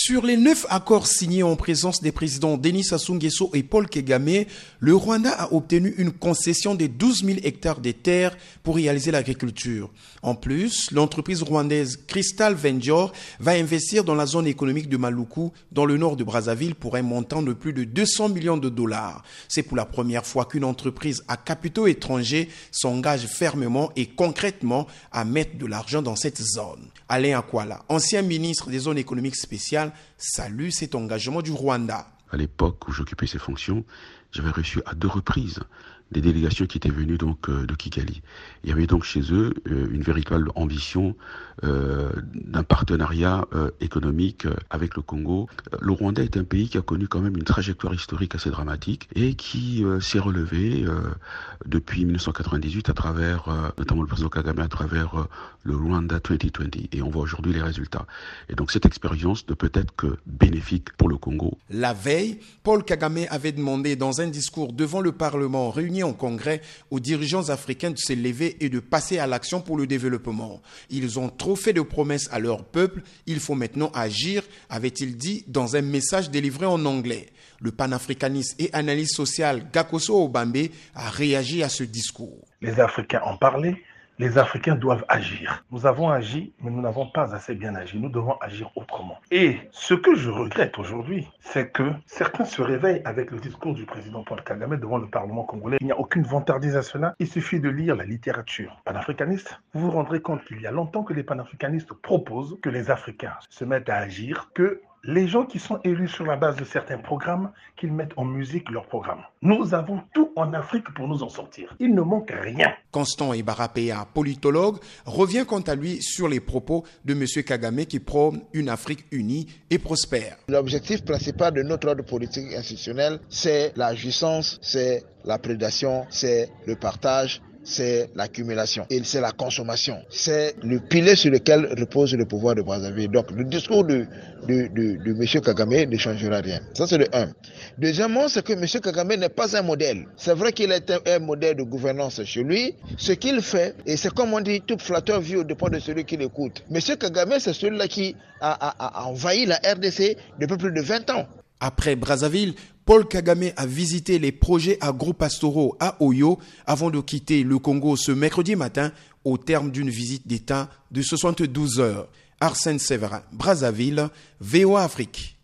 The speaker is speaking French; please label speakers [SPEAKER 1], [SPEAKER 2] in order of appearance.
[SPEAKER 1] Sur les neuf accords signés en présence des présidents Denis Sassou Nguesso et Paul Kagame, le Rwanda a obtenu une concession de 12 000 hectares de terres pour réaliser l'agriculture. En plus, l'entreprise rwandaise Crystal Venture va investir dans la zone économique de Maluku, dans le nord de Brazzaville, pour un montant de plus de 200 millions de dollars. C'est pour la première fois qu'une entreprise à capitaux étrangers s'engage fermement et concrètement à mettre de l'argent dans cette zone. Alain Akwala, ancien ministre des zones économiques spéciales, salue cet engagement du Rwanda.
[SPEAKER 2] À l'époque où j'occupais ces fonctions, j'avais reçu à deux reprises des délégations qui étaient venues donc euh, de Kigali. Il y avait donc chez eux euh, une véritable ambition euh, d'un partenariat économique avec le Congo. Le Rwanda est un pays qui a connu quand même une trajectoire historique assez dramatique et qui s'est relevé depuis 1998 à travers, notamment le président Kagame, à travers le Rwanda 2020. Et on voit aujourd'hui les résultats. Et donc cette expérience ne peut être que bénéfique pour le Congo.
[SPEAKER 1] La veille, Paul Kagame avait demandé dans un discours devant le Parlement réuni en congrès aux dirigeants africains de se lever et de passer à l'action pour le développement. Ils ont trop fait de promesses à leur peuple, il faut maintenant agir, avait-il dit dans un message délivré en anglais. Le panafricaniste et analyste social Gakoso Obambe a réagi à ce discours.
[SPEAKER 3] Les Africains ont parlé, les Africains doivent agir. Nous avons agi, mais nous n'avons pas assez bien agi. Nous devons agir autrement. Et ce que je regrette aujourd'hui, c'est que certains se réveillent avec le discours du président Paul Kagame devant le Parlement congolais. Il n'y a aucune vantardise à cela. Il suffit de lire la littérature panafricaniste. Vous vous rendrez compte qu'il y a longtemps que les panafricanistes proposent que les Africains se mettent à agir, que les gens qui sont élus sur la base de certains programmes, qu'ils mettent en musique leurs programmes. Nous avons tout en Afrique pour nous en sortir. Il ne manque rien.
[SPEAKER 1] Constant Ibarapéa, politologue, revient quant à lui sur les propos de M. Kagame qui prône une Afrique unie et prospère.
[SPEAKER 4] L'objectif principal de notre ordre politique institutionnel, c'est la jouissance, c'est la prédation, c'est le partage, c'est l'accumulation et c'est la consommation. C'est le pilier sur lequel repose le pouvoir de Brazzaville. Donc le discours de, de, de, de M. Kagame ne changera rien. Ça c'est le 1. Deuxièmement, c'est que M. Kagame n'est pas un modèle. C'est vrai qu'il est un, modèle de gouvernance chez lui. Ce qu'il fait, et c'est comme on dit, tout flatteur vit au dépend de celui qui l'écoute. M. Kagame, c'est celui-là qui a envahi la RDC depuis plus de 20 ans.
[SPEAKER 1] Après Brazzaville, Paul Kagame a visité les projets agro-pastoraux à Oyo avant de quitter le Congo ce mercredi matin au terme d'une visite d'État de 72 heures. Arsène Séverin, Brazzaville, VOA Afrique.